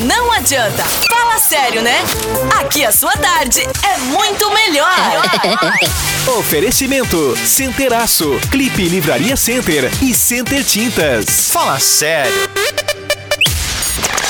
não adianta. Fala sério, né? Aqui a sua tarde é muito melhor. Oferecimento Centeraço, Clipe Livraria Center e Center Tintas. Fala sério.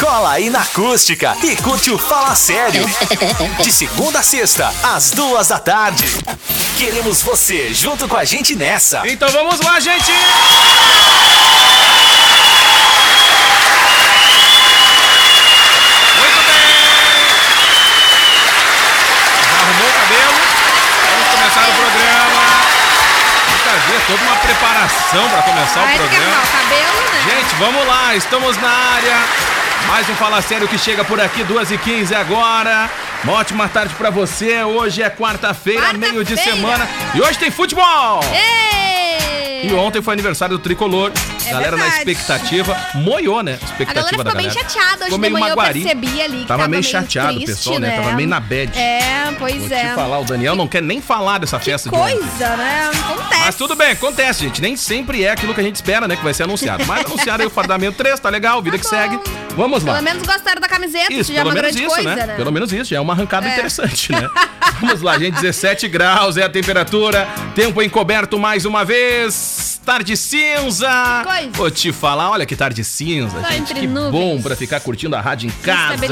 Cola aí na acústica e curte o Fala Sério. De segunda a sexta, às duas da tarde. Queremos você junto com a gente nessa. Então vamos lá, gente! Muito bem! Arrumou o cabelo? Vamos começar o programa. Muitas vezes, toda uma preparação para começar Vai o programa. o cabelo, né? Gente, vamos lá, estamos na área. Mais um Fala Sério que chega por aqui, 2h15 agora. Uma ótima tarde pra você. Hoje é quarta-feira, Quarta-feira. meio de semana. E hoje tem futebol! Ei! E ontem foi aniversário do Tricolor. É galera na verdade. expectativa. Moiou, né? A Expectativa galera ficou da bem galera. chateada hoje de manhã, eu percebi ali que Tava meio chateado o pessoal, né? Tava meio na bad. É, pois Vou é. te falar, o Daniel não quer nem falar dessa festa de ontem. Coisa, né? Acontece. Mas tudo bem, acontece, gente. Nem sempre é aquilo que a gente espera, né? Que vai ser anunciado. Mas anunciaram aí o fardamento 3, tá legal, vida Tá que segue. Vamos lá. Pelo menos gostaram da camiseta, Isso, já é uma grande isso, coisa, né? né? Pelo menos isso, já é uma arrancada É. interessante, né? Vamos lá, gente, 17 graus é a temperatura, tempo encoberto mais uma vez, tarde cinza. Coisa. Vou te falar, olha que tarde cinza, Só gente, que nuvens. bom pra ficar curtindo a rádio em casa.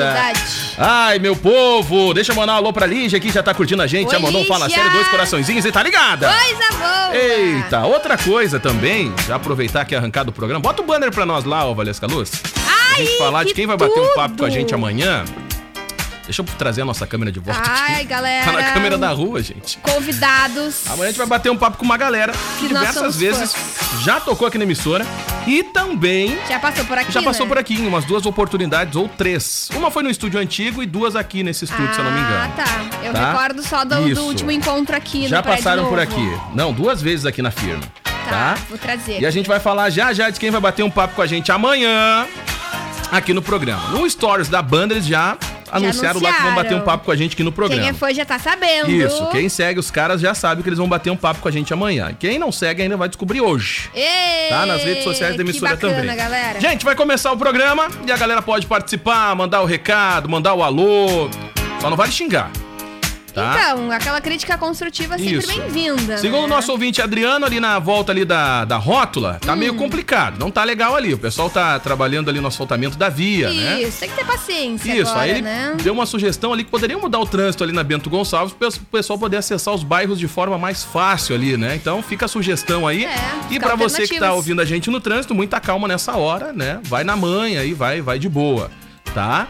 Ai, meu povo, deixa eu mandar um alô pra Lígia aqui, já tá curtindo a gente, já Oi, mandou um Fala. Sério, dois coraçõezinhos e tá ligada? Coisa boa! Eita, outra coisa também, já aproveitar que é arrancado o programa, bota o banner pra nós lá, ô Valesca Luz. Ai, A gente falar de que quem vai bater um papo com a tudo! gente amanhã. Deixa eu trazer a nossa câmera de volta Ai, aqui. galera. Tá na câmera da rua, gente. Convidados. Amanhã a gente vai bater um papo com uma galera que Que nós diversas vezes já tocou aqui na emissora e também Já passou por aqui, já passou né? por aqui em umas duas oportunidades ou três. Uma foi no estúdio antigo e duas aqui nesse estúdio, se eu não me engano. Ah, tá. Eu Tá? recordo só do, do último encontro aqui Já no prédio passaram por aqui. Não, duas vezes aqui na firma. Tá, Tá? vou trazer. E a gente vai falar já já de quem vai bater um papo com a gente amanhã aqui no programa. No Stories da banda eles já, anunciaram, lá que vão bater um anunciaram. papo com a gente aqui no programa. Quem é fã já tá sabendo. Isso, quem segue os caras já sabe que eles vão bater um papo com a gente amanhã. Quem não segue ainda vai descobrir hoje. Ê, Tá? Nas redes sociais da emissora bacana, também. galera. Gente, vai começar o programa e a galera pode participar, mandar o recado, mandar o alô. Só não vale xingar. Tá? Então, aquela crítica construtiva é sempre Isso. bem-vinda. Segundo né? o nosso ouvinte Adriano, ali na volta ali da, da rótula, tá Hum. meio complicado. Não tá legal ali. O pessoal tá trabalhando ali no asfaltamento da via, né? Isso, tem que ter paciência Isso, agora, aí ele né? deu uma sugestão ali que poderia mudar o trânsito ali na Bento Gonçalves para o pessoal poder acessar os bairros de forma mais fácil ali, né? Então fica a sugestão aí. É, e para você que tá ouvindo a gente no trânsito, muita calma nessa hora, né? Vai na manha aí, vai, vai de boa, tá?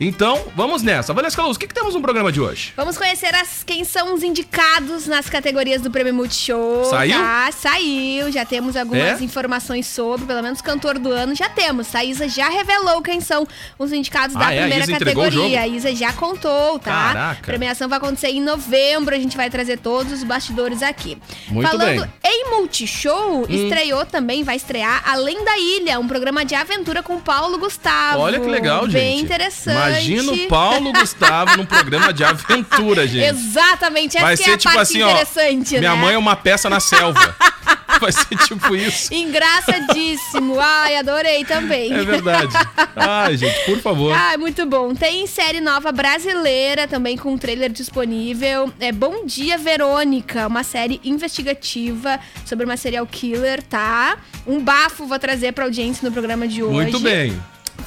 Então, vamos nessa. Valesca Luz, o que, que temos no programa de hoje? Vamos conhecer as, quem são os indicados nas categorias do Prêmio Multishow. Saiu? Tá, saiu. Já temos algumas É? informações sobre, pelo menos cantor do ano já temos. A Isa já revelou quem são os indicados da Ah, é? A primeira o categoria. A Isa já contou, tá? Caraca. A premiação vai acontecer em novembro. A gente vai trazer todos os bastidores aqui. Muito Falando bem. Hum. em Multishow, estreou também, vai estrear Além da Ilha, um programa de aventura com Paulo Gustavo. Olha que legal, gente. Bem interessante. Imagina o Paulo Gustavo num programa de aventura, gente. Exatamente, essa Vai que ser é a tipo parte assim, ó. interessante, Minha né? mãe é uma peça na selva. Vai ser tipo isso. Engraçadíssimo. Ai, adorei também. É verdade. Ai, gente, por favor. Ah, muito bom. Tem série nova brasileira também com um trailer disponível. É Bom Dia Verônica, uma série investigativa sobre uma serial killer, tá? Um bafo vou trazer pra audiência no programa de hoje. Muito bem.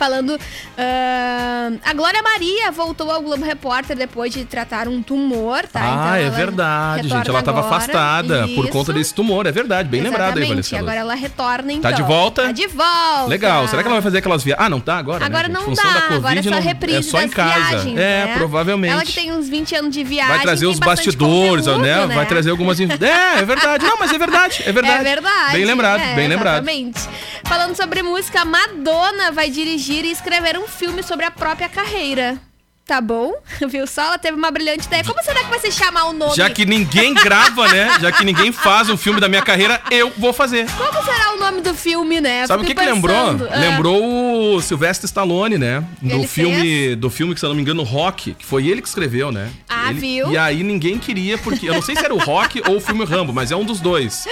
Falando. ahn, a Glória Maria voltou ao Globo Repórter depois de tratar um tumor, tá? ah, é ela verdade, gente. Ela tava agora. afastada por Isso. conta desse tumor. É verdade, bem lembrado aí, Exatamente. Luz. Agora ela retorna, então. Tá de volta? Tá de volta. Legal. Será que ela vai fazer aquelas viagens? Ah, não tá agora? Agora né, não dá, Covid, agora é só não... reprise é só em casa. viagens, é, né? provavelmente. Ela que tem uns 20 anos de viagem. Vai trazer os bastidores, conteúdo, né? Vai trazer algumas. É, é verdade. Não, mas é verdade. É verdade. É verdade. Bem lembrado, é, bem lembrado. Exatamente. Falando sobre música, Madonna vai dirigir decidir e escrever um filme sobre a própria carreira. Tá bom? Viu só? Ela teve uma brilhante ideia. Como será que vai se chamar o nome? Já que ninguém grava, né? Já que ninguém faz um filme da minha carreira, eu vou fazer. Como será o nome do filme, né? Sabe o que, que lembrou? Ah. Lembrou o Sylvester Stallone, né? Do Ele filme, do filme que, se eu não me engano, Rock, que foi ele que escreveu, né? Ah, Ele- viu? E aí ninguém queria, porque. Eu não sei se era o Rock ou o filme Rambo, mas é um dos dois.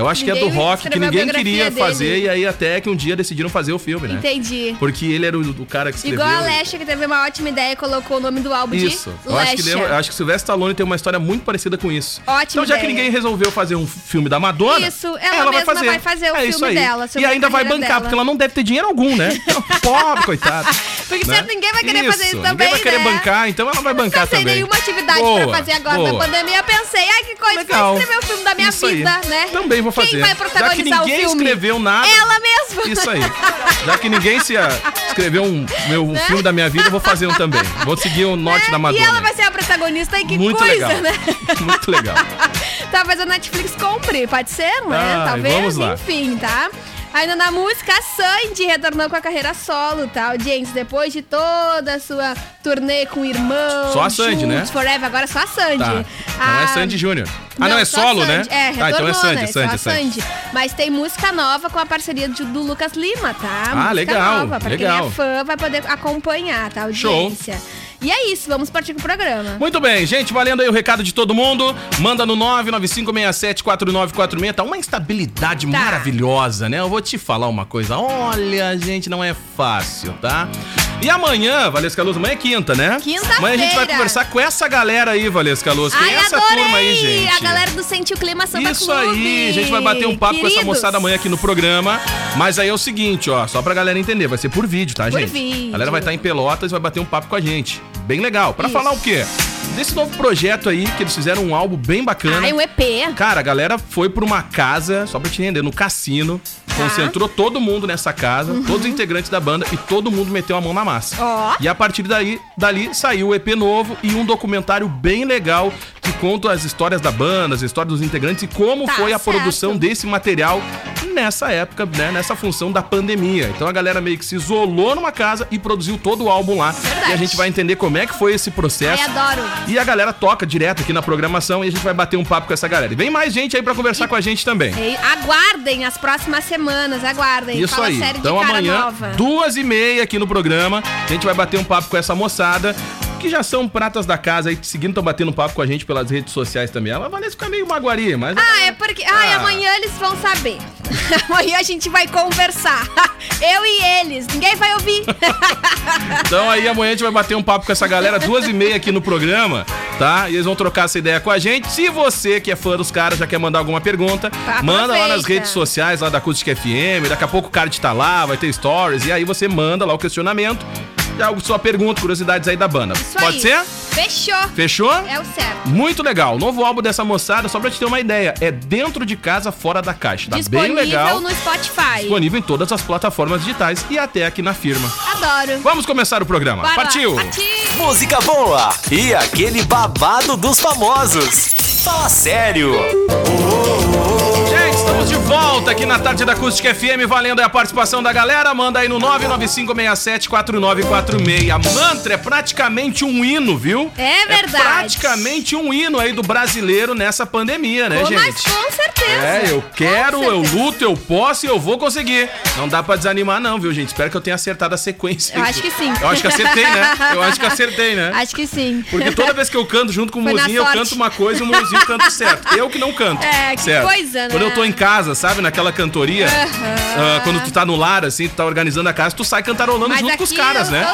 Eu acho que é do Ninguém Rock, que ninguém queria dele. fazer, e aí até que um dia decidiram fazer o filme, né? Entendi. Porque ele era o, o cara que escreveu. Igual a Lesha, que teve uma ótima ideia e colocou o nome do álbum Isso. de Eu acho, que eu acho que Sylvester Stallone tem uma história muito parecida com isso. Ótima Então, já que ideia. ninguém resolveu fazer um filme da Madonna, Isso, ela mesma vai fazer o é filme isso dela, E ainda vai bancar, dela. porque ela não deve ter dinheiro algum, né? Pobre, coitada. Porque né? certo, ninguém vai querer fazer isso também, Ninguém vai querer né? bancar, então ela vai bancar Não também. nenhuma atividade Boa, pra fazer agora boa. na pandemia. Eu pensei, ai que coisa, vou escrever o filme da minha Isso vida, né? Também vou fazer. Quem vai Já que protagonizar ninguém o filme? escreveu nada. Ela mesma. Isso aí. Já que ninguém se ah, escreveu um, meu, um filme da minha vida, eu vou fazer um também. Vou seguir o norte Né? da Madonna. E ela vai ser a protagonista e que Muito coisa, legal. né? Muito legal. Talvez a Netflix compre, pode ser, né? Ai, Talvez, vamos lá. enfim, tá? Ainda na música, a Sandy retornou com a carreira solo, tá? Audiência, depois de toda a sua turnê com o irmão. Só a Sandy, né? Forever, agora só a Sandy. Tá. Não é A- Sandy Júnior. Ah, não, é só a solo, né? É, tá, então é Sandy, né? Sandy, só a Sandy. Sandy. Mas tem música nova com a parceria de- do Lucas Lima, tá? Ah, música legal, Nova, pra legal. quem é fã vai poder acompanhar, tá? Show. E é isso, vamos partir pro programa. Muito bem, gente, valendo aí o recado de todo mundo. Manda no 995674946. Tá uma instabilidade Tá. maravilhosa, né? Eu vou te falar uma coisa. Olha, gente, não é fácil, tá? E amanhã, Valesca Luz, amanhã é quinta, né? Quinta-feira. Amanhã a gente vai conversar com essa galera aí, Valesca Luz. Ai, é essa adorei! turma aí, gente? A galera do Sentiu Clima Samba Isso Clube. aí, a gente vai bater um papo com essa Queridos. moçada amanhã aqui no programa. Mas aí é o seguinte, ó, só pra galera entender, vai ser por vídeo, tá, Por gente? vídeo. A galera vai estar em Pelotas e vai bater um papo com a gente. Bem legal. Pra falar o quê? Desse novo projeto aí, que eles fizeram um álbum bem bacana. Ai, um EP. Cara, a galera foi pra uma casa, só pra te entender, no cassino. Tá. Concentrou todo mundo nessa casa, todos os integrantes da banda, e todo mundo meteu a mão na massa. Uhum. Ó. E a partir daí, dali saiu o EP novo e um documentário bem legal que conta as histórias da banda, as histórias dos integrantes e como Tá foi a certo. produção desse material nessa época, né, nessa função da pandemia. Então a galera meio que se isolou numa casa e produziu todo o álbum lá. Verdade. E a gente vai entender como é que foi esse processo. Ai, adoro. E a galera toca direto aqui na programação e a gente vai bater um papo com essa galera. E vem mais gente aí pra conversar com a gente também. E aguardem as próximas semanas, aguardem. Isso Fala aí. Então amanhã, nova. duas e meia aqui no programa, a gente vai bater um papo com essa moçada. Que já são pratas da casa aí, seguindo, estão batendo papo com a gente pelas redes sociais também. Ela vai ficar meio maguari, mas. Ah, é porque. Ai, Ah. amanhã eles vão saber. amanhã a gente vai conversar. Eu e eles. Ninguém vai ouvir. Então aí amanhã a gente vai bater um papo com essa galera, duas e meia aqui no programa, tá? E eles vão trocar essa ideia com a gente. Se você que é fã dos caras já quer mandar alguma pergunta, Tá, manda lá nas redes sociais lá da Acústica FM. Daqui a pouco o card tá lá, vai ter stories. E aí você manda lá o questionamento. E a sua pergunta, curiosidades aí da banda. Isso Pode aí. ser? Fechou. Fechou? É o certo. Muito legal. Novo álbum dessa moçada, só pra te ter uma ideia, é dentro de casa, fora da caixa. Tá bem Disponível legal. no Spotify. Disponível em todas as plataformas digitais e até aqui na firma. Adoro. Vamos começar o programa. Bora lá. Partiu! Partiu. Música boa e aquele babado dos famosos. Fala sério. Gente, estamos de volta aqui na tarde da Acústica FM, valendo aí a participação da galera. Manda aí no 995674946. Mantra é praticamente um hino, viu? É verdade. É praticamente um hino aí do brasileiro nessa pandemia, né, Pô, gente? Mas com certeza. É, eu quero, eu luto, eu posso e eu vou conseguir. Não dá pra desanimar, não, viu, gente? Espero que eu tenha acertado a sequência. Eu acho que sim. Eu acho que acertei, né? Eu acho que acertei, né? Acho que sim. Porque toda vez que eu canto junto com o Muzinho, eu canto uma coisa e o Muzinho canta certo. Eu que não canto. É, que certo. coisa, né? Quando eu tô em casa, sabe, naquela cantoria, ah, quando tu tá no lar, assim, tu tá organizando a casa, tu sai cantarolando Mas junto com os caras, né?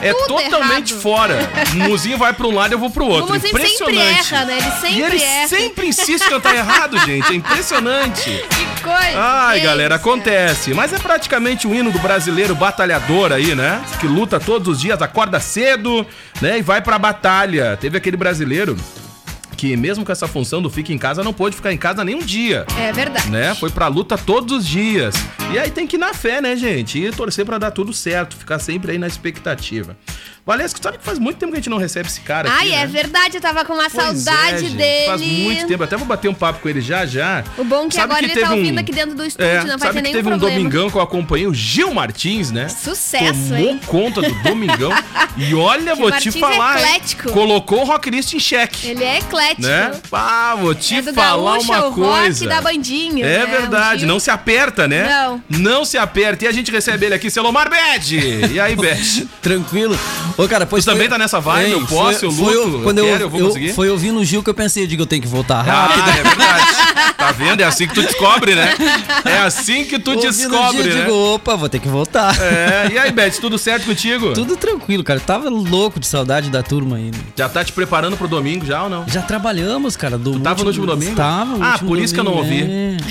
É totalmente errado. fora. O Muzinho vai pra um lado e eu vou pro outro. O Muzinho sempre Impressionante. erra, né? Ele sempre e ele erra. sempre insiste em cantar errado, gente. É impressionante. Que coisa. Ai, gente. galera, acontece. Mas é praticamente um hino do brasileiro batalhador aí, né? Que luta todos os dias, acorda cedo, né? E vai pra batalha. Teve aquele brasileiro que, mesmo com essa função do fica em casa, não pôde ficar em casa nem um dia. É verdade. Né? Foi pra luta todos os dias. E aí tem que ir na fé, né, gente? E torcer pra dar tudo certo, ficar sempre aí na expectativa. Valesca, sabe que faz muito tempo que a gente não recebe esse cara Ai, aqui, é né? verdade, eu tava com uma Pois saudade é, gente, dele. Faz muito tempo. Até vou bater um papo com ele já já. O bom é que Sabe agora ele teve tá um- ouvindo aqui dentro do estúdio, É, não vai sabe ter que nenhum teve um domingão que eu acompanhei, o Gil Martins, né? Sucesso, Tomou hein? conta do domingão. e olha, Gil vou Martins te falar, hein? eclético. colocou o Rock List em xeque. Ele é eclético. Né? Ah, vou te É do falar gaúcho, uma o coisa. rock da bandinha. É né? verdade, Gil- não se aperta, né? Não. Não se aperta. E a gente recebe ele aqui, Selomar Bed. E aí, Bed? Tranquilo. Ô, cara, pois Tu também tá nessa vibe? Eu posso, eu foi, luto, quando eu eu, quero, eu vou eu- conseguir? Foi ouvindo o Gil que eu pensei, eu digo, eu tenho que voltar Ah, rápido. é verdade. Tá vendo? É assim que tu descobre, né? É assim que tu Ouvindo o descobre, Gil, eu né? digo, opa, vou ter que voltar. É, e aí, Beth, tudo certo contigo? Tudo tranquilo, cara. Eu tava louco de saudade da turma aí. né? Já tá te preparando pro domingo já ou não? Já trabalhamos, cara. Do tava no último domingo? Tava. no Ah, por isso que eu não domingo,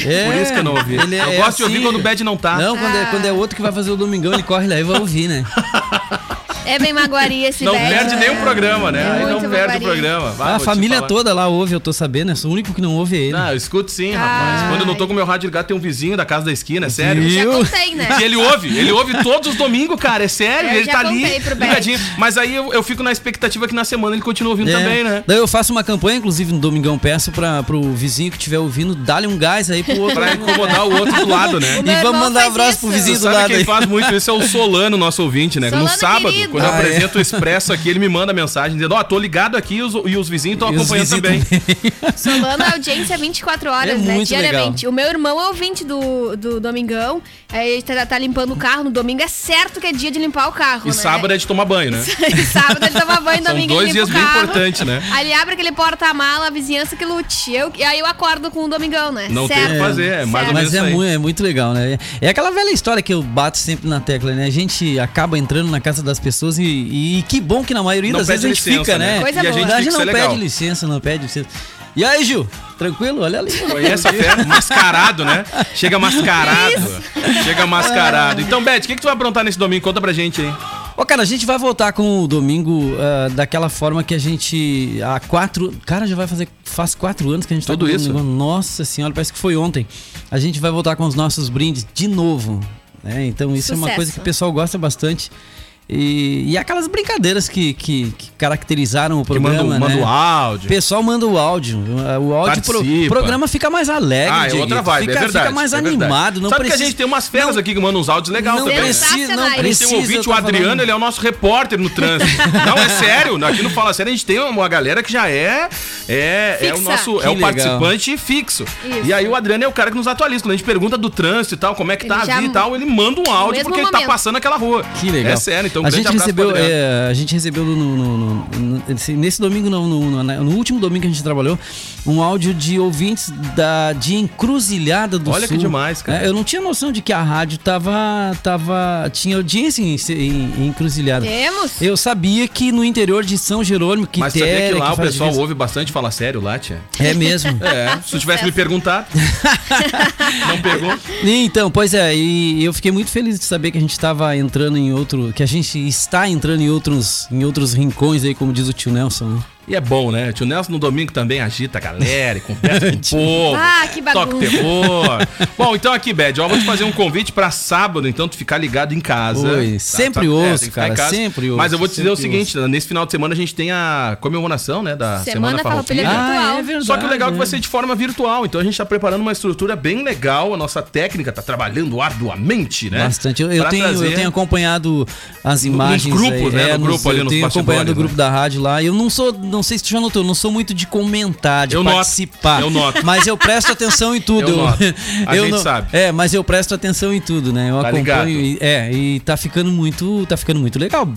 É. Por isso que eu não ouvi. Ele é- eu é gosto de ouvir assim. quando o Bad não tá. Não, quando, é, quando é outro que vai fazer o domingão, ele corre lá e vai ouvir, né? É bem magoaria esse Não velho. perde nenhum programa, né? É Aí não perde o programa. Vai, a família toda lá ouve, eu tô sabendo. né? Sou o único que não ouve é ele. Não, eu escuto sim, rapaz. Ai. Quando eu não tô com meu rádio ligado, tem um vizinho da casa da esquina, é sério. Já Viu? contei, né? Que ele ouve, ele ouve todos os domingos, cara, é sério, Eu ele já tá ali ligadinho. Mas aí eu, eu fico na expectativa que na semana ele continue ouvindo É. também, né? Daí eu faço uma campanha, inclusive no Domingão, peço pra, pro vizinho que estiver ouvindo, dá-lhe um gás aí pro outro. Pra incomodar o outro do lado, né? E vamos mandar um abraço isso. pro vizinho do Sabe lado quem aí. faz muito isso é o Solano, nosso ouvinte, né? no sábado, quando eu Ah, é. apresento o Expresso aqui, ele me manda mensagem dizendo, ó, tô ligado aqui e os, e os vizinhos estão acompanhando vizinhos também. Solano é audiência 24 horas, É né? muito Diariamente. O meu irmão é ouvinte do, do Domingão. Aí ele tá, tá limpando o carro. No domingo é certo que é dia de limpar o carro. E né? sábado é de tomar banho, né? E sábado ele toma banho, São domingo dois ele limpa dias bem carro. importantes, né? Aí ele abre aquele porta-mala, a vizinhança que lute. Eu, e aí eu acordo com o Domingão, né? Não tem o que fazer, é mais ou Certo. menos Mas é, isso aí. mu é muito legal, né? É aquela velha história que eu bato sempre na tecla, né? A gente acaba entrando na casa das pessoas e, e que bom que na maioria Não das vezes a pede gente licença, fica, né? né? Coisa e a boa. gente Na tem verdade que não pede legal. licença, não pede licença. E aí, Gil? Tranquilo? Olha ali. Conhece a fera? Mascarado, né? Chega mascarado. Chega mascarado. Então, Beth, o que, que tu vai aprontar nesse domingo? Conta pra gente aí. Ô, cara, a gente vai voltar com o domingo ah, daquela forma que a gente. Há quatro. Cara, já vai fazer. Faz quatro anos que a gente tá Tudo com o isso? domingo. Nossa senhora, parece que foi ontem. A gente vai voltar com os nossos brindes de novo. Né? Então, isso é uma Sucesso. coisa que o pessoal gosta bastante. E, e aquelas brincadeiras que, que, que caracterizaram o Que manda, programa. o- manda né? o O áudio. pessoal manda o áudio. O áudio pro, o programa fica mais alegre. Ah, é outra vibe, fica, é verdade. Fica mais é verdade. animado. Não Sabe que a precisa- gente tem umas feras não- aqui que mandam uns áudios legais também. né? precisa, não Sensacionais. A gente precisa. tem um ouvinte, o Adriano, falando. ele é o nosso repórter no trânsito. Não, é sério. Aqui no Fala Sério a gente tem uma galera que já é é, é o nosso Que é o legal. participante fixo. Isso. E aí o Adriano é o cara que nos atualiza. Quando a gente pergunta do trânsito e tal, como é que Ele tá a vida e tal, ele manda um áudio porque ele tá momento. passando aquela rua. Que legal. É sério, então um a grande gente recebeu, é, a gente recebeu no, no- no- no- nesse, domingo, não, no, no- no último domingo que a gente trabalhou, um áudio de ouvintes da, de Encruzilhada do Olha que Sul. demais, cara. É, eu não tinha noção de que a rádio tava, tava tinha audiência em, em- em Encruzilhada. Temos. Eu sabia que no interior de São Jerônimo, que Mas sabia que lá o pessoal ouve bastante Fala Sério lá, tia? É mesmo. É, se tu tivesse me perguntado. não pergunta. Então, pois é, e eu fiquei muito feliz de saber que a gente estava entrando em outro, que a gente está entrando em outros, em outros rincões aí, como diz o tio Nelson. né? E é bom, né? O tio Nelson no domingo também agita a galera e conversa com o povo. Ah, que Toca bagunça. terror. Bom, então aqui, Bad, ó, vou te fazer um convite pra sábado, então tu ficar ligado em casa. Oi, sempre ouço, tem que ficar cara, em casa. sempre ouço, Mas eu vou te dizer o sempre seguinte, nesse final de semana a gente tem a comemoração, né, da Semana, Semana Farroupilha Farroupilha. virtual. é verdade. Só que o legal é que vai né? ser de forma virtual, então a gente tá preparando uma estrutura bem legal, a nossa técnica tá trabalhando arduamente, né? Bastante. Eu, eu tenho, trazer- eu tenho acompanhado as imagens. grupos, aí, né? é, No grupo ali, Eu nos tenho acompanhado o bastidores, grupo né? da rádio lá. Eu não sou, não sei se tu já notou, eu não sou muito de comentar, de Eu noto, participar. eu noto. Mas eu presto atenção em tudo. Eu noto. A eu gente não- sabe. É, mas eu presto atenção em tudo, né? Eu Tá acompanho. E, é, e tá ficando muito, tá ficando muito legal.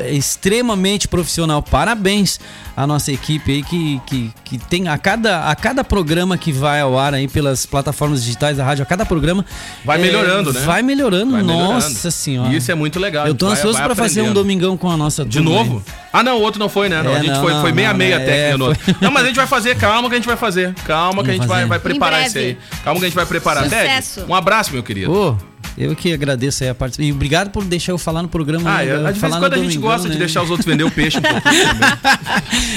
É Extremamente profissional. Parabéns à nossa equipe aí que, que, que tem a cada, a cada programa que vai ao ar aí pelas plataformas digitais da rádio, a cada programa Vai é, melhorando, né? Vai melhorando, Vai melhorando. nossa senhora. E isso é muito legal. Eu tô vai- ansioso vai pra fazer um domingão com a nossa De turma novo? Ah, não, o outro não foi, né? Não, É, a gente não, foi, não, foi meia não, meia né? técnica É, no outro. Não, mas a gente vai fazer, calma que a gente vai fazer. Calma que a gente vai, vai preparar isso aí. Calma que a gente vai preparar. Sucesso. Ted, um abraço, meu querido. Ô, Eu que agradeço aí a participação. E obrigado por deixar eu falar no programa. Ah, né, é, de vez falar em quando a gente gosta de né? deixar os outros vender o peixe um pouquinho também.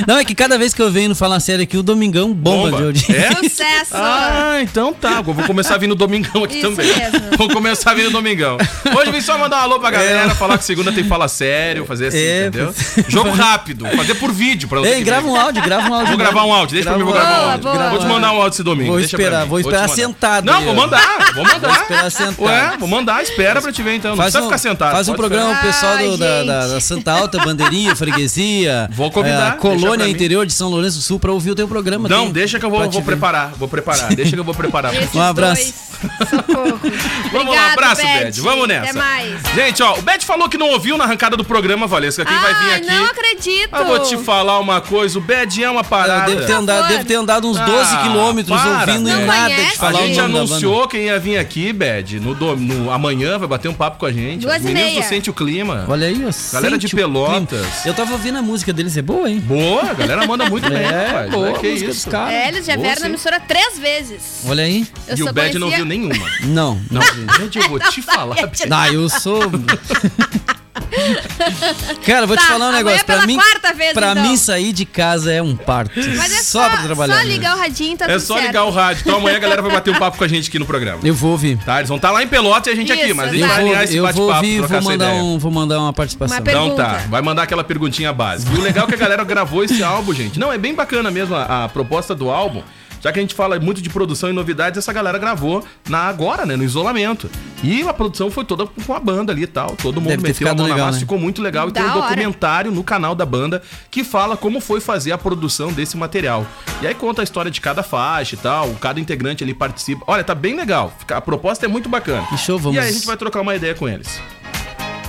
Não, é que cada vez que eu venho no Falar Sério aqui, o Domingão bomba, Bomba. de audiência. É? Sucesso! Ah, então tá. Vou começar a vir no Domingão aqui Isso também. mesmo. Vou começar a vir no Domingão. Hoje vim só mandar um alô pra galera, falar que segunda tem fala sério, fazer assim, É, entendeu? Jogo rápido, fazer por vídeo pra Ei, grava um áudio, grava um áudio. Vou gravar um áudio, deixa pra mim, vou Grava gravar um áudio. Boa, Vou te mandar um áudio esse domingo. Vou esperar, vou esperar sentado Não, vou mandar, vou mandar. Vou esperar sentado. Ué, vou mandar, espera pra te ver então. Não Faz precisa um, ficar sentado. faz um pode programa pro pessoal do- da, da- da Santa Alta, Bandeirinha, Freguesia. Vou convidar, é, colônia interior de São Lourenço do Sul pra ouvir o teu programa. Não, Tem- deixa que eu vou, vou preparar, vou preparar. Deixa que eu vou preparar. Um abraço. Vamos lá, Obrigado, abraço, Beth. Bed. Vamos nessa. Até mais. Gente, ó, o Bed falou que não ouviu na arrancada do programa, Valesca. Quem vai vir aqui. não acredito. Eu vou te falar uma coisa, o Bed é uma Eu parada. devo ter, andado, devo ter andado uns Ah, 12 quilômetros para, ouvindo Não e nada conhece? de falar a o gente anunciou quem ia vir aqui, Bed, no, dom- no- amanhã, vai bater um papo com a gente. Duas Os e meninos do Sente o Clima. Olha aí, ó. Galera de. Pelotas. Eu tava ouvindo a música deles, é boa, hein? Boa, a galera manda muito bem, É, rapaz. boa Né? a Que música isso. dos caras. É, eles já Boa, vieram na emissora três vezes. Olha aí. Eu E o só Bed não conhecia- viu nenhuma. Não, não. Bed, eu vou te falar. Ah, eu sou. Cara, eu vou te Tá, falar um negócio. Pra mim, quarta vez, pra então. mim, sair de casa é um parto. Mas é só, pra trabalhar. Só né? ligar o radinho, tá É tudo só certo. ligar o rádio. Então amanhã a galera vai bater um papo com a gente aqui no programa. Eu vou ouvir. Tá? Eles vão estar lá em Pelotas e a gente aqui, Isso, mas a gente Eu vai vou, alinhar esse eu vou bate-papo, ouvir e vou mandar, um, vou mandar uma participação. Uma pergunta. Então tá, vai mandar aquela perguntinha básica. E o legal é que a galera gravou esse álbum, gente. Não, é bem bacana mesmo a, a proposta do álbum. Já que a gente fala muito de produção e novidades, essa galera gravou na agora, né, no isolamento. E a produção foi toda com a banda ali e tal. Todo mundo Deve meteu a mão na legal, massa, né? ficou muito legal. E Da tem um hora. documentário no canal da banda que fala como foi fazer a produção desse material. E aí conta a história de cada faixa e tal, cada integrante ali participa. Olha, tá bem legal. A proposta é muito bacana. Que show, vamos- E aí a gente vai trocar uma ideia com eles.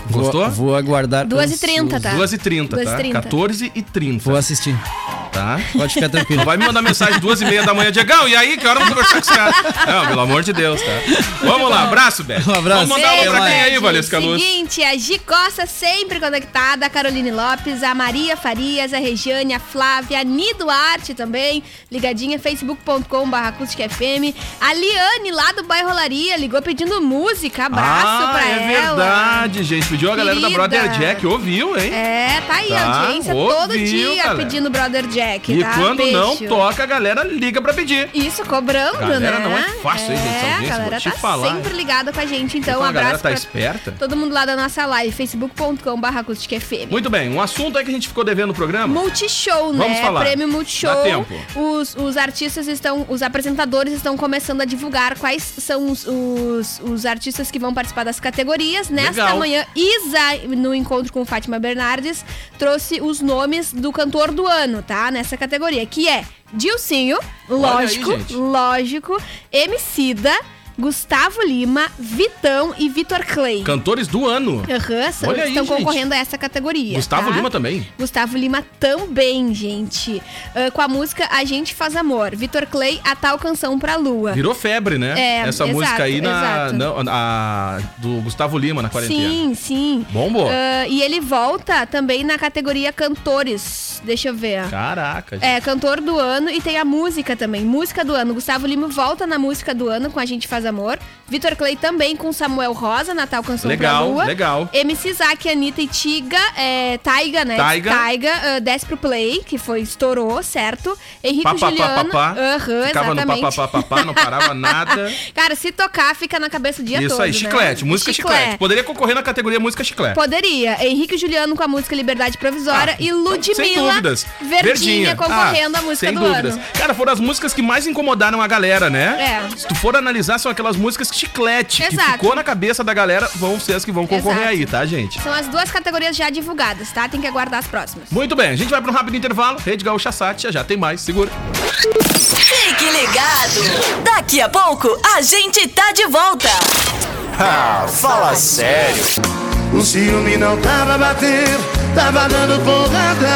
Vou- Gostou? Vou, aguardar. 2h30, tá? 2h30, tá? 2h30. 14h30. Vou assistir. Tá? Pode ficar tranquilo. Vai me mandar mensagem duas e meia da manhã, Diegão, e aí, que hora eu vou conversar com os caras? Não, pelo amor de Deus, tá? Vamos lá, abraço, Beth. Um abraço. Vamos mandar Beijo, pra quem aí, Valesca Luz? Seguinte, a Gi Costa sempre conectada, a Caroline Lopes, a Maria Farias, a Regiane, a Flávia, a Ni Duarte também, ligadinha, facebook.com barra FM. A Liane, lá do Bairro Laria, ligou pedindo música, abraço ah, pra é ela. verdade, gente. Pediu a galera da Querida. Brother Jack, ouviu, hein? É, tá aí, Tá, a audiência todo ouviu, dia galera. pedindo Brother Jack, E tá? quando não Beijo. toca, a galera liga pra pedir. Isso, cobrando, Galera, né? não é fácil, É, a audiência, galera vou te tá falar, sempre ligada com a gente, então um a galera abraço tá pra esperta. todo mundo lá da nossa live, facebook.com.br. Muito bem, um assunto aí que a gente ficou devendo no programa. Multishow, né? Vamos falar. Prêmio Multishow. Dá tempo. Os, os artistas estão, os apresentadores estão começando a divulgar quais são os, os, os artistas que vão participar das categorias. Nesta Legal. manhã, Isa, no encontro com Fátima Bernardes, trouxe os nomes do cantor do ano, tá? Nessa categoria, que é Dilcinho, aí, lógico, gente. lógico, Emicida, Gustavo Lima, Vitão e Vitor Clay. Cantores do ano. Aham, são- Olha aí, estão gente. concorrendo a essa categoria. Gustavo tá? Lima também. Gustavo Lima também, gente. Ah, com a música A Gente Faz Amor. Vitor Clay, A Tal Canção Pra Lua. Virou febre, né? É, Essa exato, música aí na, na- a- do Gustavo Lima na quarentena. Sim, sim. Bombou. Ah, e ele volta também na categoria cantores. Deixa eu ver. Caraca, gente. É, cantor do ano e tem a música também. Música do ano. Gustavo Lima volta na música do ano com A Gente Faz Amor. Vitor Clay também com Samuel Rosa, Natal Canção Legal, pra Lua. legal. MC Isaac, Anitta e Tiga, é, Taiga, né? Taiga. Taiga, ah, desce pro play, que foi, estourou, certo? Henrique Pá, pá, pá, Juliano. pá, pá. Aham, Ficava exatamente. no papapá, não parava nada. Cara, se tocar, fica na cabeça o dia Isso todo. aí, né? chiclete, música chiclete. Poderia concorrer na categoria música chiclete. Poderia. Henrique Juliano com a música Liberdade Provisória Ah, e Sem Ludmilla dúvidas. Verdinha, concorrendo Ah, à música sem do dúvidas. ano. Cara, foram as músicas que mais incomodaram a galera, né? É. Se tu for analisar, são aquelas músicas chiclete que Exato. ficou na cabeça da galera, vão ser as que vão concorrer Exato. aí, tá, gente? São as duas categorias já divulgadas, tá? Tem que aguardar as próximas. Muito bem, a gente vai para um rápido intervalo. Rede Gaúcha Sat, já já tem mais, segura. Fique ligado. Daqui a pouco a gente tá de volta. Ah, fala sério. O ciúme não tava batendo, tava dando porrada.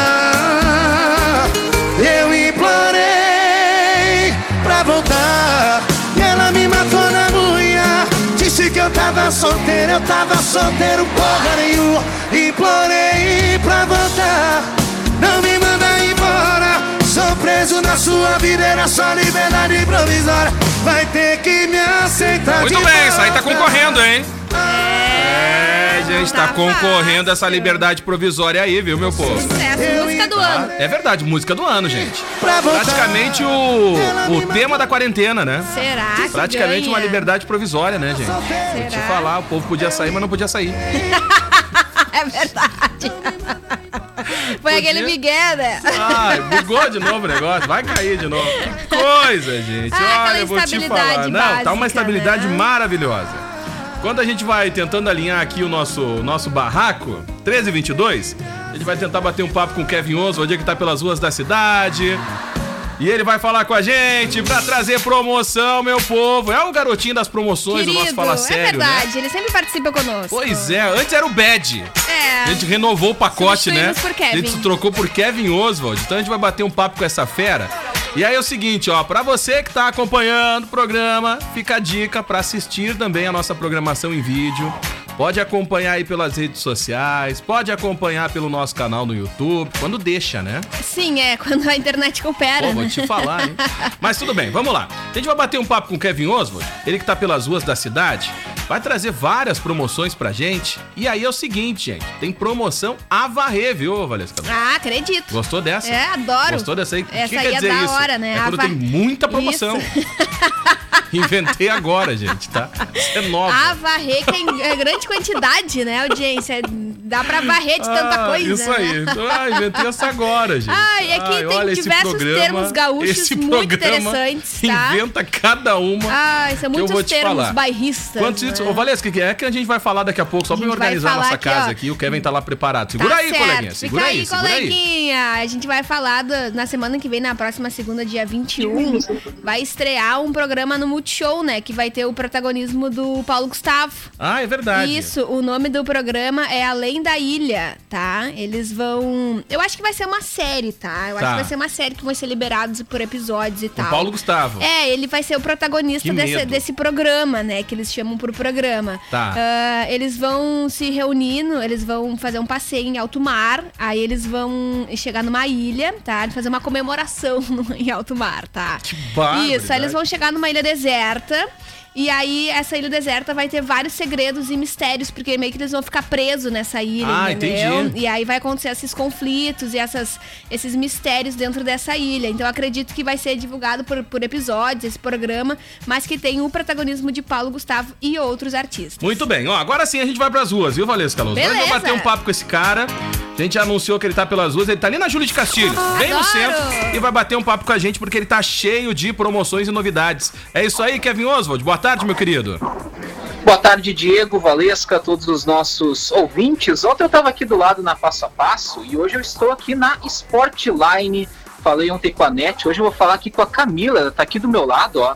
Eu implorei pra voltar. Tava solteiro, eu tava solteiro, porra nenhuma. Implorei pra voltar. Não me manda embora. Sou preso na sua vida, era só liberdade provisória. Vai ter que me aceitar Muito bem, isso aí tá volta. concorrendo, hein? É, gente, tá Tá concorrendo fácil. essa liberdade provisória aí, viu, meu povo? Sucesso, música do ano. É verdade, música do ano, gente. Praticamente o, o tema da quarentena, né? Será que Praticamente ganha? uma liberdade provisória, né, gente? Vou te Será? falar, o povo podia sair, mas não podia sair. É verdade. Foi aquele Miguel, né? Ai, bugou de novo o negócio, vai cair de novo. Que coisa, gente. Ah, Olha, eu vou te falar. Não, tá uma estabilidade né? maravilhosa. Quando a gente vai tentando alinhar aqui o nosso, nosso barraco, 13 e 22, a gente vai tentar bater um papo com o Kevin Oswald, que tá pelas ruas da cidade. E ele vai falar com a gente pra trazer promoção, meu povo. É o garotinho das promoções do nosso Querido, Fala é Sério, né? verdade, ele sempre participa conosco. Pois é, antes era o Bad. É. A gente renovou o pacote, né? Por Kevin. A gente se trocou por Kevin Oswald. Então a gente vai bater um papo com essa fera. E aí é o seguinte, ó, pra você que tá acompanhando o programa, fica a dica pra assistir também a nossa programação em vídeo. Pode acompanhar aí pelas redes sociais, pode acompanhar pelo nosso canal no YouTube, quando deixa, né? Sim, é, quando a internet coopera. Pô, vou te falar, hein? Mas tudo bem, vamos lá. A gente vai bater um papo com o Kevin Oswald, ele que tá pelas ruas da cidade, vai trazer várias promoções pra gente. E aí é o seguinte, gente, tem promoção a varrer, viu, Valesca? Ah, acredito. Gostou dessa? É, adoro. Gostou dessa aí? Essa que aí é da isso? hora, né? É quando A tem muita promoção. Inventei agora, gente, tá? Isso é nova. A varrer que é em é grande quantidade, né, audiência? Dá pra varrer de tanta Ah, coisa. Isso aí. né? Então, Ah, inventei essa agora, gente. Ah, e aqui tem esse diversos termos gaúchos esse muito programa interessantes, tá? Inventa cada uma. Ai, são que eu vou muitos te termos falar. bairristas. Quantos né? itens? Ô, Valesca, o que é que a gente vai falar daqui a pouco, só pra organizar nossa aqui, casa ó. aqui. O Kevin tá lá preparado. Segura Tá aí, certo. coleguinha. Segura Fica aí, aí, segura aí. coleguinha. A gente vai falar do- na semana que vem, na próxima segunda, dia 21, vai estrear um programa no Multishow, né? Que vai ter o protagonismo do Paulo Gustavo. Ah, é verdade. Isso, o nome do programa é Além da Ilha, tá? Eles vão. Eu acho que vai ser uma série, tá? Eu Tá. acho que vai ser uma série que vai ser liberados por episódios e Com tal. o Paulo Gustavo. É, ele vai ser o protagonista desse, desse programa, né? Que eles chamam por programa. Tá. Ah, eles vão se reunindo, eles vão fazer um passeio em alto mar. Aí eles vão chegar numa ilha, tá? Fazer uma comemoração no- em alto mar, tá? Que. Isso, aí eles vão chegar numa ilha deserta. E aí, essa ilha deserta vai ter vários segredos e mistérios, porque meio que eles vão ficar presos nessa ilha, Ah, entendeu? entendi. E aí vai acontecer esses conflitos e essas, esses mistérios dentro dessa ilha. Então acredito que vai ser divulgado por, por episódios esse programa, mas que tem o protagonismo de Paulo Gustavo e outros artistas. Muito bem, ó, agora sim a gente vai pras ruas, viu, Valesca Luz? Nós Beleza. vamos bater um papo com esse cara. A gente já anunciou que ele tá pelas ruas, ele tá ali na Júlia de Castilhos, bem no Adoro. centro, e vai bater um papo com a gente porque ele tá cheio de promoções e novidades. É isso aí, Kevin Oswald. Boa tarde, meu querido. Boa tarde, Diego, Valesca, todos os nossos ouvintes. Ontem eu estava aqui do lado na Passo a Passo e hoje eu estou aqui na Sportline. Falei ontem com a NET, hoje eu vou falar aqui com a Camila, ela tá aqui do meu lado, ó.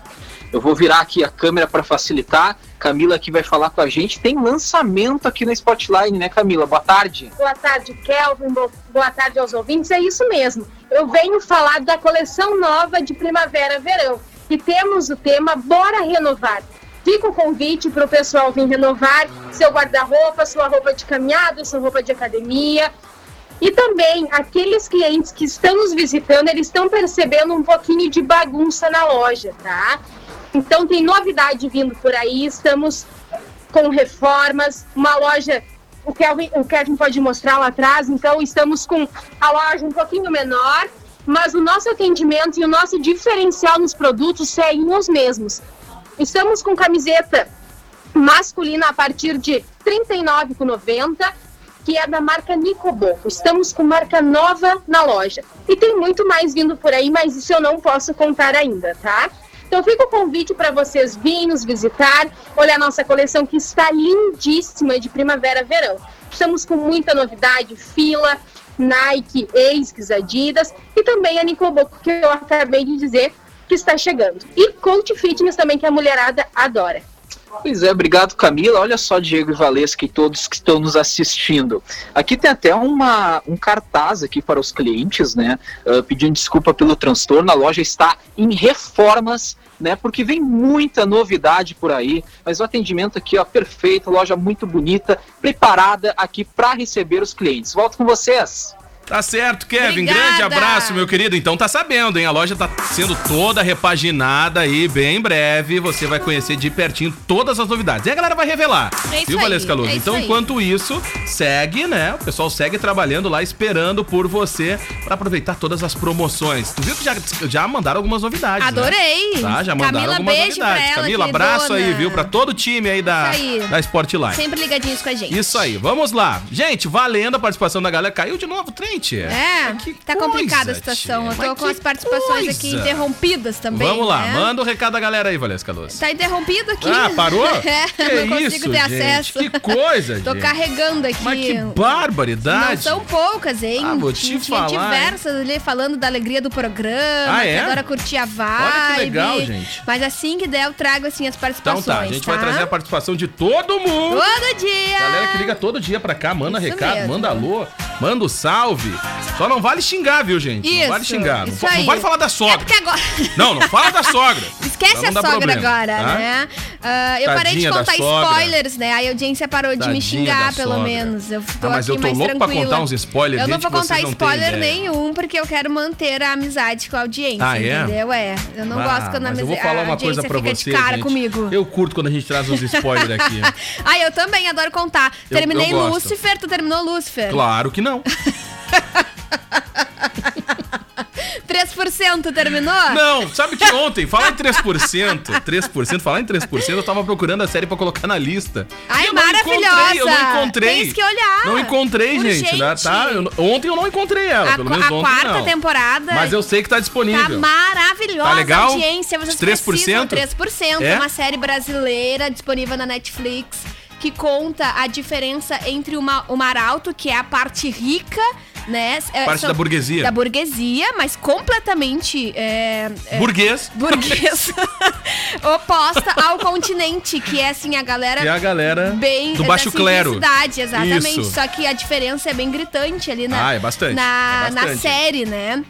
Eu vou virar aqui a câmera para facilitar. Camila aqui vai falar com a gente. Tem lançamento aqui na Sportline, né, Camila? Boa tarde. Boa tarde, Kelvin. Bo- Boa tarde aos ouvintes. É isso mesmo. Eu venho falar da coleção nova de primavera-verão. E temos o tema Bora Renovar. Fica o convite para o pessoal vir renovar seu guarda-roupa, sua roupa de caminhada, sua roupa de academia. E também aqueles clientes que estão nos visitando, eles estão percebendo um pouquinho de bagunça na loja, tá? Então tem novidade vindo por aí, estamos com reformas, uma loja, o Kevin, o Kevin pode mostrar lá atrás, então estamos com a loja um pouquinho menor, mas o nosso atendimento e o nosso diferencial nos produtos seguem os mesmos. Estamos com camiseta masculina a partir de R$ 39,90, que é da marca Nicoboco. Estamos com marca nova na loja. E tem muito mais vindo por aí, mas isso eu não posso contar ainda, tá? Então fica o convite para vocês virem nos visitar, olhar a nossa coleção que está lindíssima de primavera-verão. Estamos com muita novidade, fila, Nike, ASICS, Adidas e também a Nicoboco, que eu acabei de dizer que está chegando. E Coach Fitness também, que a mulherada adora. Pois é, obrigado Camila. Olha só, Diego e Valesca e todos que estão nos assistindo. Aqui tem até uma, um cartaz aqui para os clientes, né? ah, pedindo desculpa pelo transtorno. A loja está em reformas, né? Porque vem muita novidade por aí. Mas o atendimento aqui, ó, perfeito, loja muito bonita, preparada aqui para receber os clientes. Volto com vocês. Tá certo, Kevin. Obrigada. Grande abraço, meu querido. Então tá sabendo, hein? A loja tá sendo toda repaginada aí. Bem em breve você vai conhecer de pertinho todas as novidades. E a galera vai revelar. É isso viu, aí, Valesca Luz? é então, aí. enquanto isso, segue, né? O pessoal segue trabalhando lá, esperando por você pra aproveitar todas as promoções. Tu viu que já, já mandaram algumas novidades, né? Adorei. Tá, já mandaram Camila, algumas beijo novidades. ela, Camila, abraço aí, queridona. viu? Pra todo o time aí da, aí. da Sportline. Sempre ligadinhos com a gente. Isso aí, vamos lá. Gente, valendo a participação da galera. Caiu de novo o trem, É, que tá coisa, complicada a situação. tia, Eu tô com as participações aqui coisa. interrompidas também. Vamos lá, né? manda o recado da galera aí, Valesca Luz. Tá interrompido aqui. Ah, parou? É, Que não consigo isso, ter gente? acesso. Que coisa, Tô gente. carregando aqui. Mas que Não barbaridade. são poucas, hein? Ah, vou te Tinha falar, diversas ali falando da alegria do programa, Ah, é? agora curtir a vibe. Olha que legal, gente. Mas assim que der, eu trago assim as Então participações, tá, a gente vai trazer a participação de todo mundo. Todo dia! Galera que liga todo dia pra cá, manda Isso recado, mesmo. manda alô, manda o salve. Só não vale xingar, viu, gente? Isso, não vale xingar. Não, não vale falar da É sogra. porque agora... Não, não fala da sogra. Esquece Pra a sogra problema, agora, tá? né? Ah, eu parei de Tadinha contar spoilers, né? A audiência parou de me Tadinha xingar, pelo menos. Eu tô Ah, mas aqui eu tô mais louco pra tranquila. contar uns spoilers, Eu não vou contar spoiler nenhum, porque eu quero manter a amizade com a audiência, Ah, é? entendeu? É. Eu não Ah, gosto quando a, mas eu vou amizade- falar uma coisa audiência pra fica você, de cara gente. comigo. Eu curto quando a gente traz uns spoilers aqui. Ah, eu também adoro contar. Eu- Terminei eu gosto. Lúcifer, tu terminou Lúcifer? Claro que não. 3% terminou? Não, sabe que ontem, falar em 3%, 3%, falar em 3%, eu tava procurando a série pra colocar na lista. Ai, eu não maravilhosa. encontrei, Eu não encontrei. Tens que olhar. Não encontrei, gente, né? Urgente. Tá? Eu- ontem eu não encontrei ela, A, pelo menos a ontem quarta não. temporada Mas eu sei que tá Tá disponível. maravilhosa Tá legal? audiência. Vocês Os 3%? precisam 3%. É? É uma série brasileira disponível na Netflix que conta a diferença entre uma, o Maralto, que é a parte rica, né? é, Parte são- da burguesia. Da burguesia, mas completamente... É, é, Burguês. burguês. oposta ao continente, que é assim, a galera... Que é a galera Bem, do baixo clero. simplicidade, exatamente. Isso. Só que a diferença é bem gritante ali na, Ah, é bastante, na, é na bastante. série, né?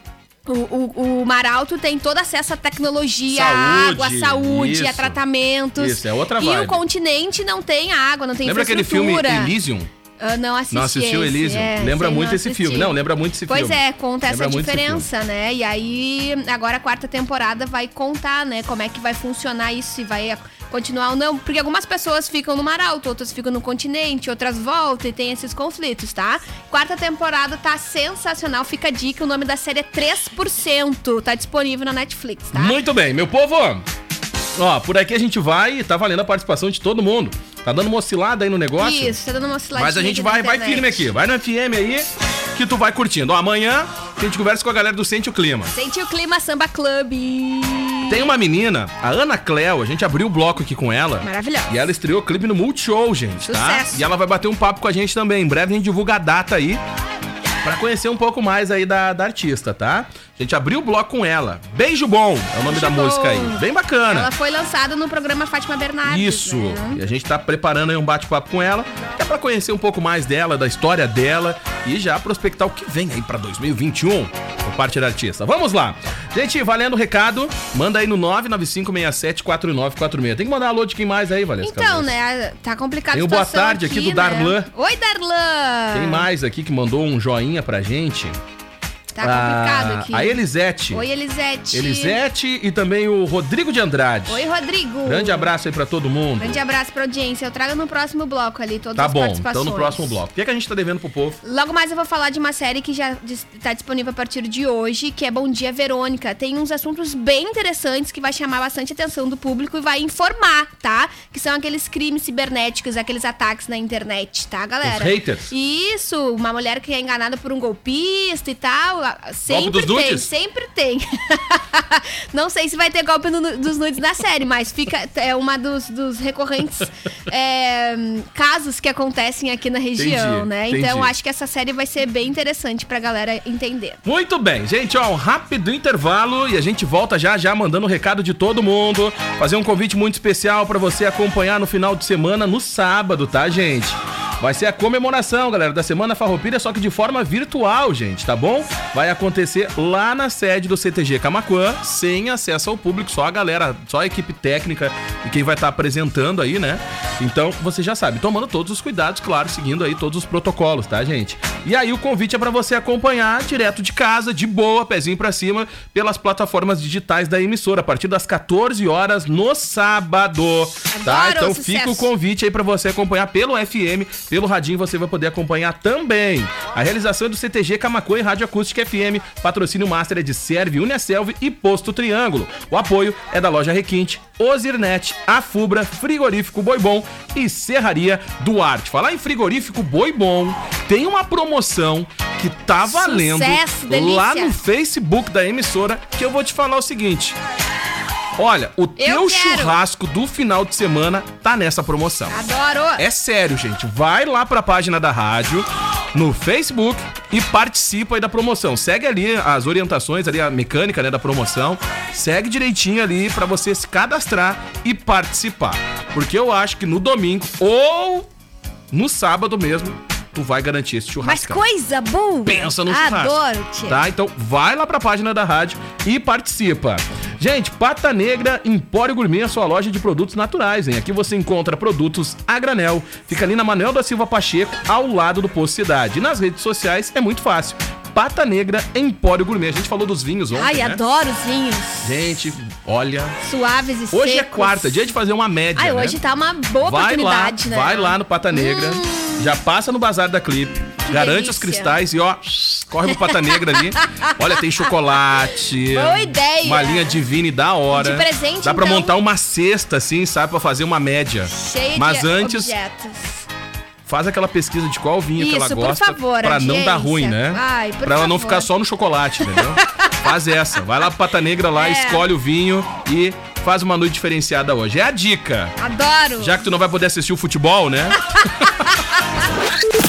O, o, o Maralto tem todo acesso à tecnologia, à água, à saúde, isso. a tratamentos. Isso, é outra E vibe. o continente não tem água, não tem Lembra aquele filme. Elysium? Eu não assisti Não assistiu esse, Elysium? é, lembra muito esse filme. Não, lembra muito esse Pois filme. é, conta Lembra essa diferença, né? E aí, agora a quarta temporada vai contar, né? Como é que vai funcionar isso, se vai continuar ou não. Porque algumas pessoas ficam no Mar Alto, outras ficam no continente, outras voltam e tem esses conflitos, tá? Quarta temporada tá sensacional, fica a dica. O nome da série é 3%. Tá disponível na Netflix, tá? Muito bem, meu povo. Ó, por aqui a gente vai e tá valendo a participação de todo mundo. Tá dando uma oscilada aí no negócio? Isso, tá dando uma osciladinha Mas a gente vai, vai firme aqui. Vai no FM aí que tu vai curtindo. Ó, amanhã a gente conversa com a galera do Sente o Clima. Sente o clima Samba Club. Tem uma menina, a Ana Cleo, a gente abriu o bloco aqui com ela. Maravilhosa. E ela estreou o clipe no Multishow, gente, tá? Sucesso. E ela vai bater um papo com a gente também. Em breve a gente divulga a data aí. Pra conhecer um pouco mais aí da, da artista, tá? A gente abriu o bloco com ela. Beijo Bom é o nome Beijo da Bom. música aí. Bem bacana. Ela foi lançada no programa Fátima Bernardes. Isso. né? E a gente tá preparando aí um bate-papo com ela, até pra conhecer um pouco mais dela, da história dela e já prospectar o que vem aí pra 2021 por parte da artista. Vamos lá. Gente, valendo o recado, manda aí no 995674946. Tem que mandar alô de quem mais aí, Valesca? Então, né? Tá complicado Tem o boa tarde aqui do né? Darlan. Oi, Darlan! Tem mais aqui que mandou um joinha pra gente. Tá complicado a, aqui. A Elisete. Oi, Elisete. Elisete e também o Rodrigo de Andrade. Oi, Rodrigo. Grande abraço aí pra todo mundo. Grande abraço pra audiência. Eu trago no próximo bloco ali todas Tá as bom, participações. então no próximo bloco. O que, é que a gente tá devendo pro povo? Logo mais eu vou falar de uma série que já tá disponível a partir de hoje, que é Bom Dia Verônica. Tem uns assuntos bem interessantes que vai chamar bastante atenção do público e vai informar, tá? Que são aqueles crimes cibernéticos, aqueles ataques na internet, tá, galera? Os haters. Isso, uma mulher que é enganada por um golpista e tal. Sempre dos tem, nudes? sempre tem. Não sei se vai ter golpe no- dos nudes na série, mas fica é uma dos, dos recorrentes é, casos que acontecem aqui na região, Entendi, né? entendi. Então acho que essa série vai ser bem interessante pra galera entender. Muito bem, gente, ó, um rápido intervalo e a gente volta já já mandando o recado de todo mundo. Fazer um convite muito especial pra você acompanhar no final de semana, no sábado, tá, gente? Vai ser a comemoração, galera, da Semana Farroupilha, só que de forma virtual, gente, tá bom? Vai acontecer lá na sede do CTG Camacuã, sem acesso ao público, só a galera, só a equipe técnica e quem vai estar apresentando aí, né? Então, você já sabe, tomando todos os cuidados, claro, seguindo aí todos os protocolos, tá, gente? E aí o convite é para você acompanhar direto de casa, de boa, pezinho para cima, pelas plataformas digitais da emissora, a partir das 14 horas no sábado, tá? Adoro, Então fica o convite aí para você acompanhar pelo FM, pelo radinho você vai poder acompanhar também. A realização é do CTG Camacuã e Rádio Acústica FM, patrocínio master é de Serve, Uniaselv e Posto Triângulo. O apoio é da loja Requinte, Ozirnet, Afubra, Frigorífico Boi Bom e Serraria Duarte. Falar em frigorífico Boi Bom, tem uma promoção que tá valendo Sucesso, lá no Facebook da emissora que eu vou te falar o seguinte. Olha, o teu churrasco do final de semana tá nessa promoção. Adoro! É sério, gente. Vai lá pra página da rádio, no Facebook e participa aí da promoção. Segue ali as orientações, ali a mecânica né, da promoção. Segue direitinho ali pra você se cadastrar e participar. Porque eu acho que no domingo ou no sábado mesmo, tu vai garantir esse Mas churrasco. coisa boa! Pensa no churrasco. Adoro, tia. Tá? Então vai lá pra página da rádio e participa. Gente, Pata Negra Empório Gourmet sua loja de produtos naturais, hein? Aqui você encontra produtos a granel. Fica ali na Manuel da Silva Pacheco, ao lado do Posto Cidade. E nas redes sociais é muito fácil. Pata Negra Empório Gourmet. A gente falou dos vinhos ontem, Ai, né? adoro os vinhos. Gente, olha... Suaves e Hoje é secos. quarta, dia de fazer uma média, Ai, né? hoje tá uma boa vai lá, oportunidade, né? Hum. vai lá no Pata Negra, já passa no Bazar da Clipe, garante delícia. os cristais e ó, corre pro Pata Negra ali. Olha, tem chocolate. Boa ideia. Uma linha divine da hora. De presente, Dá pra então. montar uma cesta assim, sabe, Pra fazer uma média. Cheio Mas de antes, objetos. Faz aquela pesquisa de qual vinho que ela Isso, por gosta favor, pra não dar ruim, né? Ai, por pra ela não favor. ficar só no chocolate, entendeu? faz essa. Vai lá pro Pata Negra lá, É. escolhe o vinho e faz uma noite diferenciada hoje. É a dica. Adoro. Já que tu não vai poder assistir o futebol, né?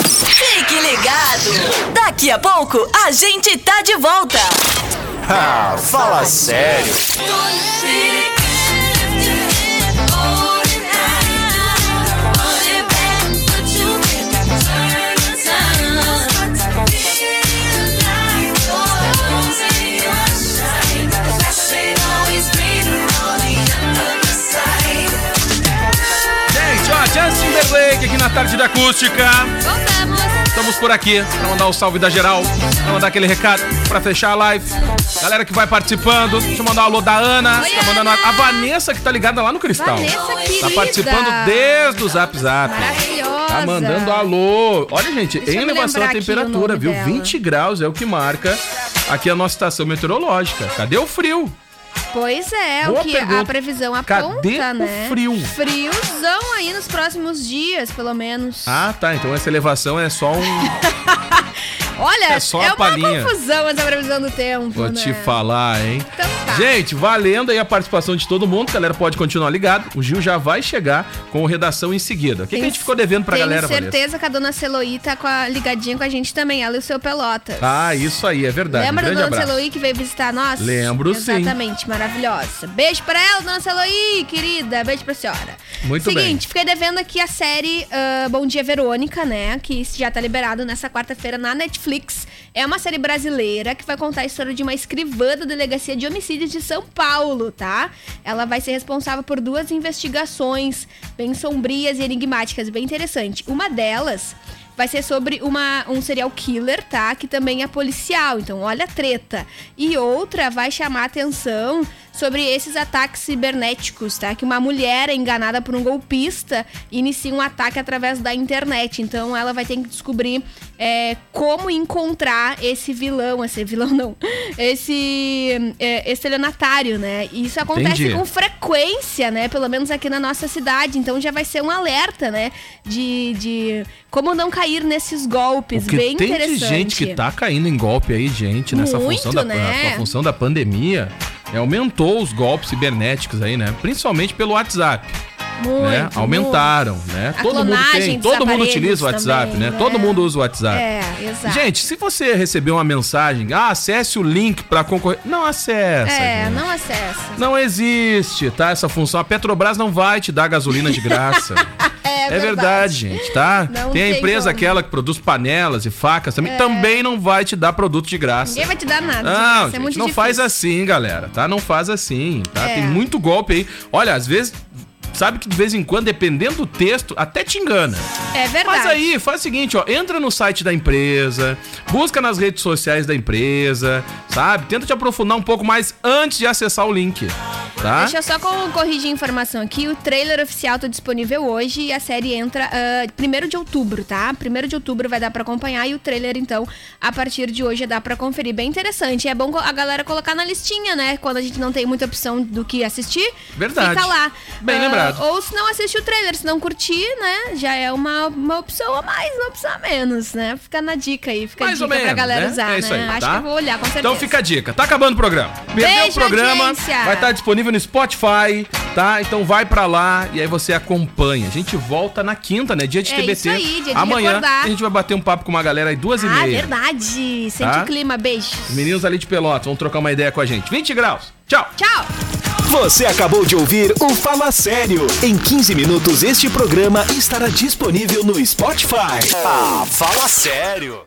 Fique ligado. Daqui a pouco a gente tá de volta. Ah, fala sério. Tarde da acústica. Voltamos. Estamos por aqui pra mandar o salve da geral, pra mandar aquele recado, pra fechar a live. Galera que vai participando, deixa eu mandar um alô da Ana, Oi, tá mandando a, Ana. a Vanessa que tá ligada lá no Cristal. Vanessa, querida. Tá participando desde o Zap Zap. Maravilhosa. Tá mandando alô. Olha, gente, Deixa em elevação a temperatura, viu? dela. 20 graus é o que marca aqui a nossa estação meteorológica. Cadê o frio? Pois é, Boa o que pergunta. a previsão Cadê aponta, o né? frio? Friozão aí nos próximos dias, pelo menos. Ah, tá. Então essa elevação é só um. Olha, é é, só a uma palhinha. confusão essa previsão do tempo, Vou né? te falar, hein? Então tá. Gente, valendo aí a participação de todo mundo, a galera pode continuar ligado. O Gil já vai chegar com redação em seguida. O que, que a gente ficou devendo pra Tenho galera, certeza Vanessa? que a dona Celoí tá com a, ligadinha com a gente também, ela e o seu Pelotas. Ah, isso aí, é verdade. Lembra um da dona. Celoí que veio visitar nós? Lembro, sim. Exatamente, maravilhosa. Beijo pra ela, dona Celoí, querida. Beijo pra senhora. Muito bem. Seguinte, fiquei devendo aqui a série ah, Bom Dia Verônica, né? Que já tá liberado nessa quarta-feira na Netflix. É uma série brasileira que vai contar a história de uma escrivã da Delegacia de Homicídios de São Paulo, tá? Ela vai ser responsável por duas investigações bem sombrias e enigmáticas, bem interessante. Uma delas vai ser sobre uma, um serial killer, tá? Que também é policial, então olha a treta. E outra vai chamar atenção sobre esses ataques cibernéticos, tá? Que uma mulher enganada por um golpista inicia um ataque através da internet. Então ela vai ter que descobrir é, como encontrar esse vilão, esse vilão não, esse é, estelionatário, né? E isso acontece Entendi. com frequência, né? Pelo menos aqui na nossa cidade. Então já vai ser um alerta, né? De, de como não cair nesses golpes. O que Bem tem interessante. de gente que tá caindo em golpe aí, gente, nessa Muito, função da, né? a função da pandemia, aumentou os golpes cibernéticos aí, né? Principalmente pelo WhatsApp. Muito, né? muito. Aumentaram, né? A todo mundo tem, todo mundo utiliza o WhatsApp, também, né? né? Todo mundo usa o WhatsApp. É, exato. Gente, se você recebeu uma mensagem, ah, acesse o link pra concorrer. Não acessa. é, gente. não acessa. Não existe, tá? Essa função. A Petrobras não vai te dar gasolina de graça. É É verdade, gente, tá? Não tem a empresa como. aquela que produz panelas e facas também, É. também não vai te dar produto de graça. Ninguém vai te dar nada. Não, é gente, muito não difícil. faz assim, galera, tá? Não faz assim, tá? É. Tem muito golpe aí. Olha, às vezes, sabe que de vez em quando, dependendo do texto, até te engana. É verdade. Mas aí, faz o seguinte, ó, entra no site da empresa, busca nas redes sociais da empresa, sabe? Tenta te aprofundar um pouco mais antes de acessar o link, tá? Deixa eu só co- corrigir a informação aqui. O trailer oficial tá disponível hoje e a série entra ah, 1 de outubro, tá? 1 de outubro vai dar pra acompanhar e o trailer, então, a partir de hoje dá pra conferir. Bem interessante. É bom a galera colocar na listinha, né? Quando a gente não tem muita opção do que assistir. Verdade. Fica lá. Bem Ah, lembrado. Ou se não assistir o trailer, se não curtir, né? Já é uma, uma opção a mais, uma opção a menos, né? Fica na dica aí. Fica Mais a ou dica pra menos, galera né? usar, É isso né? aí, Acho tá? que eu vou olhar, com certeza. Então fica a dica. Tá acabando o programa. Perdeu Beijo, o programa, audiência. vai estar disponível no Spotify, tá? Então vai pra lá e aí você acompanha. A gente volta na quinta, né? Dia de É TBT. isso aí, dia de Amanhã recordar. a gente vai bater um papo com uma galera aí duas e Ah, meia. verdade. Sente Tá? o clima. Beijos. Os meninos ali de Pelotas vão trocar uma ideia com a gente. 20 graus. Tchau. Tchau. Você acabou de ouvir o Fala Sério. Em 15 minutos, este programa estará disponível no Spotify. Ah, fala sério.